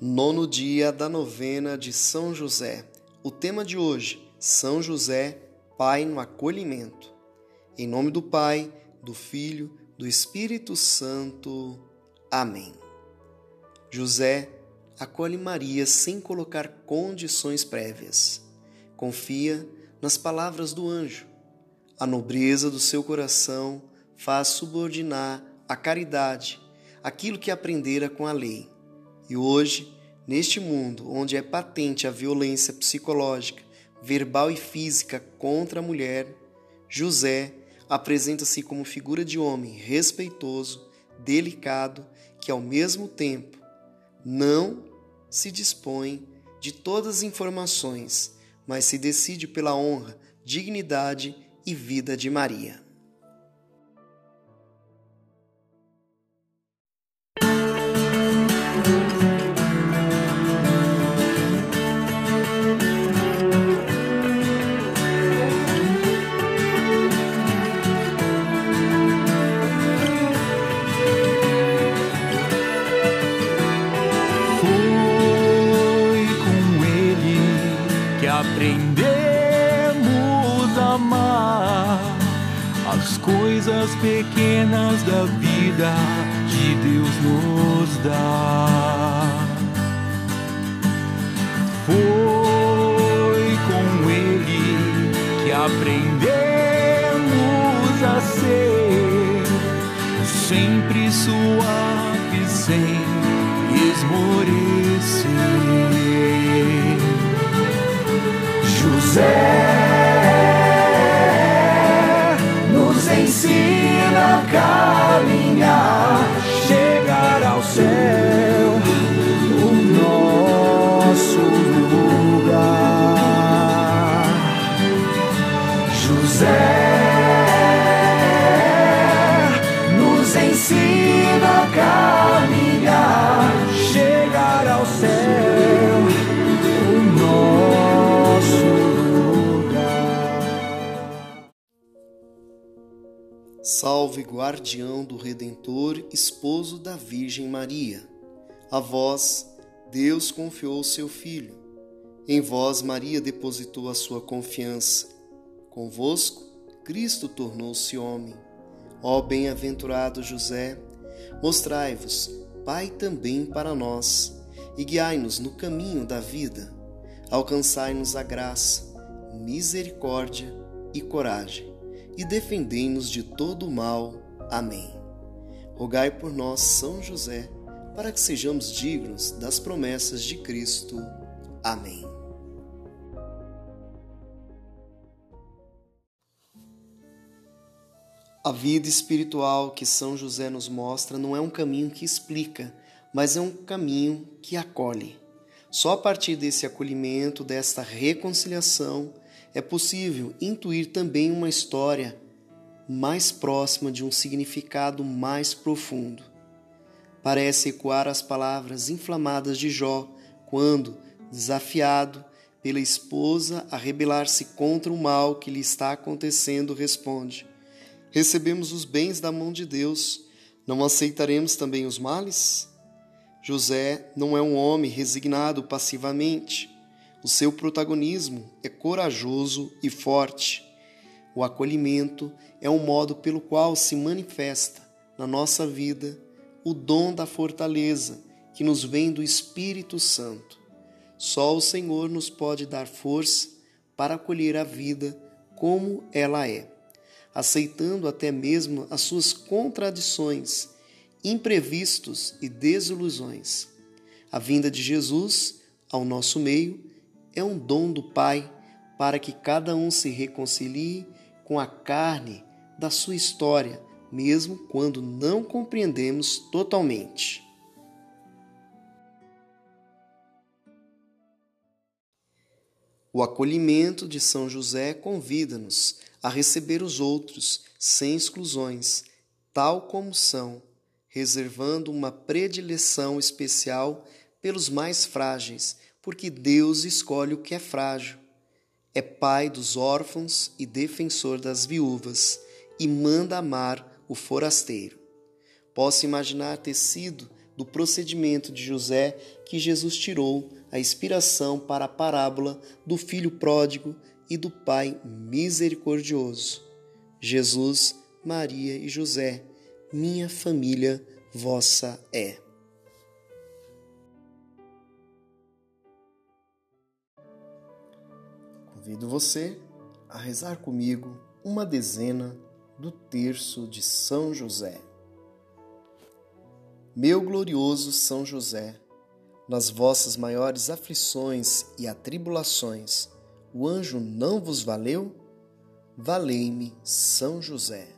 Nono dia da novena de São José. O tema de hoje: São José, Pai no acolhimento. Em nome do Pai, do Filho, do Espírito Santo. Amém. José acolhe Maria sem colocar condições prévias. Confia nas palavras do anjo. A nobreza do seu coração faz subordinar a caridade aquilo que aprendera com a lei. E hoje, neste mundo onde é patente a violência psicológica, verbal e física contra a mulher, José apresenta-se como figura de homem respeitoso, delicado, que ao mesmo tempo não se dispõe de todas as informações, mas se decide pela honra, dignidade e vida de Maria. Pequenas da vida que Deus nos dá. Foi com Ele que aprendemos a ser sempre suave sem esmorecer. José Salve, guardião do Redentor, esposo da Virgem Maria. A vós, Deus confiou seu Filho. Em vós, Maria depositou a sua confiança. Convosco, Cristo tornou-se homem. Ó bem-aventurado José, mostrai-vos, Pai também para nós, e guiai-nos no caminho da vida. Alcançai-nos a graça, misericórdia e coragem e defendei-nos de todo o mal. Amém. Rogai por nós, São José, para que sejamos dignos das promessas de Cristo. Amém. A vida espiritual que São José nos mostra não é um caminho que explica, mas é um caminho que acolhe. Só a partir desse acolhimento, desta reconciliação, é possível intuir também uma história mais próxima de um significado mais profundo. Parece ecoar as palavras inflamadas de Jó quando, desafiado pela esposa a rebelar-se contra o mal que lhe está acontecendo, responde: Recebemos os bens da mão de Deus, não aceitaremos também os males? José não é um homem resignado passivamente. O seu protagonismo é corajoso e forte. O acolhimento é um modo pelo qual se manifesta na nossa vida o dom da fortaleza que nos vem do Espírito Santo. Só o Senhor nos pode dar força para acolher a vida como ela é aceitando até mesmo as suas contradições, imprevistos e desilusões. A vinda de Jesus ao nosso meio é um dom do Pai para que cada um se reconcilie com a carne da sua história, mesmo quando não compreendemos totalmente. O acolhimento de São José convida-nos a receber os outros sem exclusões, tal como são, reservando uma predileção especial pelos mais frágeis, porque Deus escolhe o que é frágil. É pai dos órfãos e defensor das viúvas, e manda amar o forasteiro. Posso imaginar ter sido do procedimento de José que Jesus tirou a inspiração para a parábola do filho pródigo e do pai misericordioso. Jesus, Maria e José, minha família vossa é. Convido você a rezar comigo uma dezena do terço de São José. Meu glorioso São José, nas vossas maiores aflições e atribulações, o anjo não vos valeu? Valei-me, São José.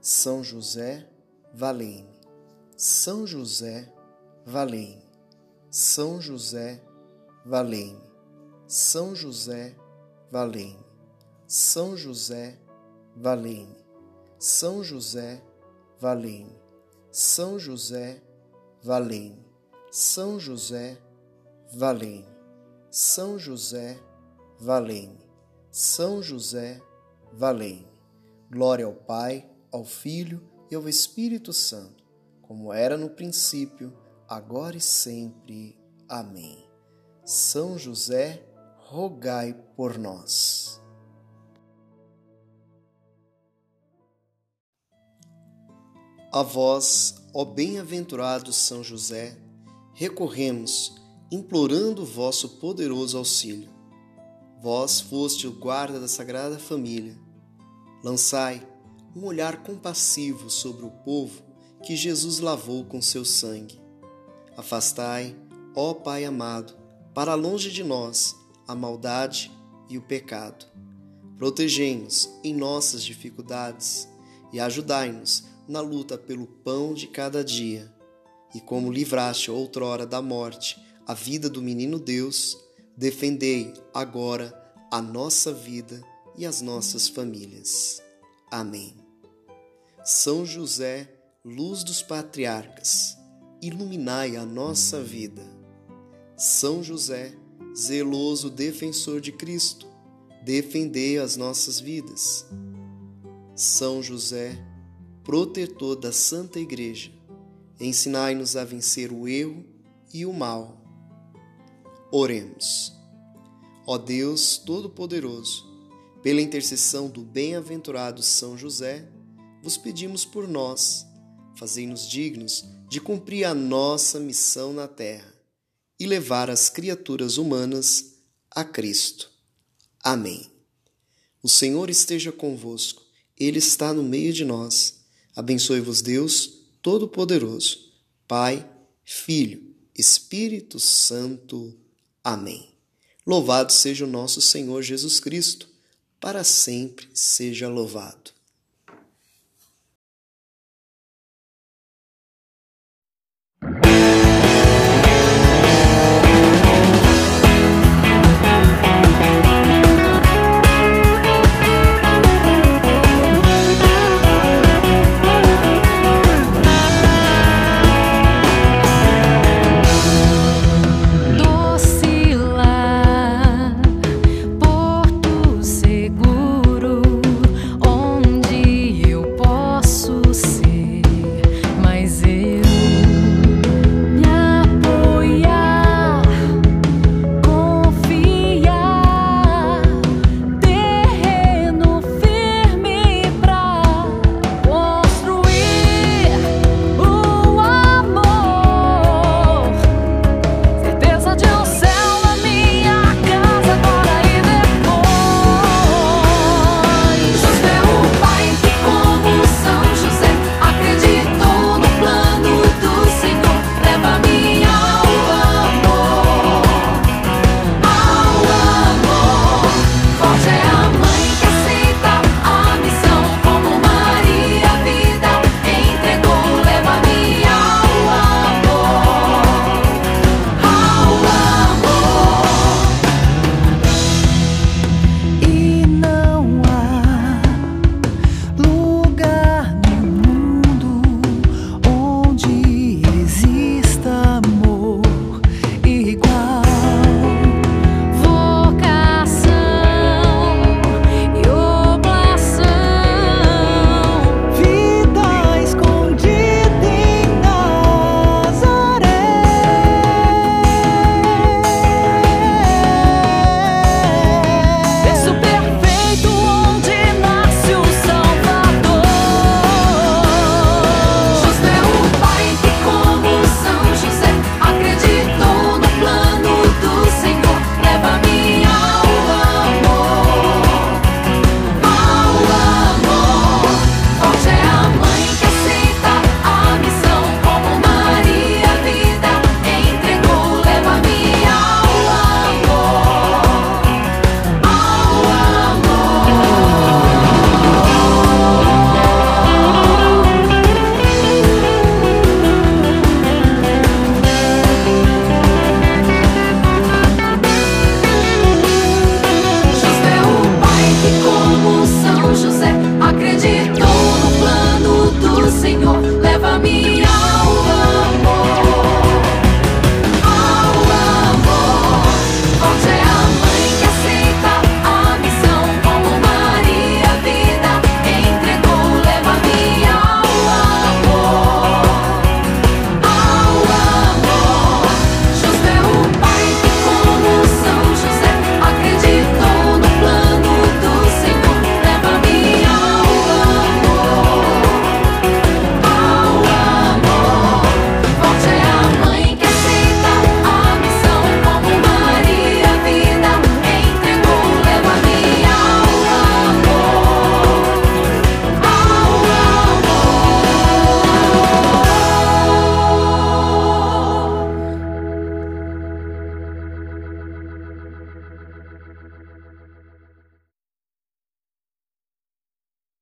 São José, valei-me. São José, valei-me. São José, valei-me. São José, valei-me. São José, valei-me. São José, valei-me. São José, valei-me. São José, valei-me. São José, valei-me. São José, valei-me. Glória ao Pai, ao Filho e ao Espírito Santo, como era no princípio, agora e sempre. Amém. São José, rogai por nós. A vós, ó bem-aventurado São José, recorremos, implorando o vosso poderoso auxílio. Vós foste o guarda da Sagrada Família. Lançai um olhar compassivo sobre o povo que Jesus lavou com seu sangue. Afastai, ó Pai amado, para longe de nós a maldade e o pecado. Protegei-nos em nossas dificuldades e ajudai-nos na luta pelo pão de cada dia. E como livraste outrora da morte a vida do menino Deus, defendei agora a nossa vida e as nossas famílias. Amém. São José, luz dos patriarcas, iluminai a nossa vida. São José, zeloso defensor de Cristo, defendei as nossas vidas. São José, protetor da Santa Igreja, ensinai-nos a vencer o erro e o mal. Oremos. Ó Deus Todo-Poderoso, pela intercessão do bem-aventurado São José, vos pedimos por nós, fazei-nos dignos de cumprir a nossa missão na terra e levar as criaturas humanas a Cristo. Amém. O Senhor esteja convosco, Ele está no meio de nós Abençoe-vos Deus Todo-Poderoso, Pai, Filho, Espírito Santo. Amém. Louvado seja o nosso Senhor Jesus Cristo, para sempre seja louvado.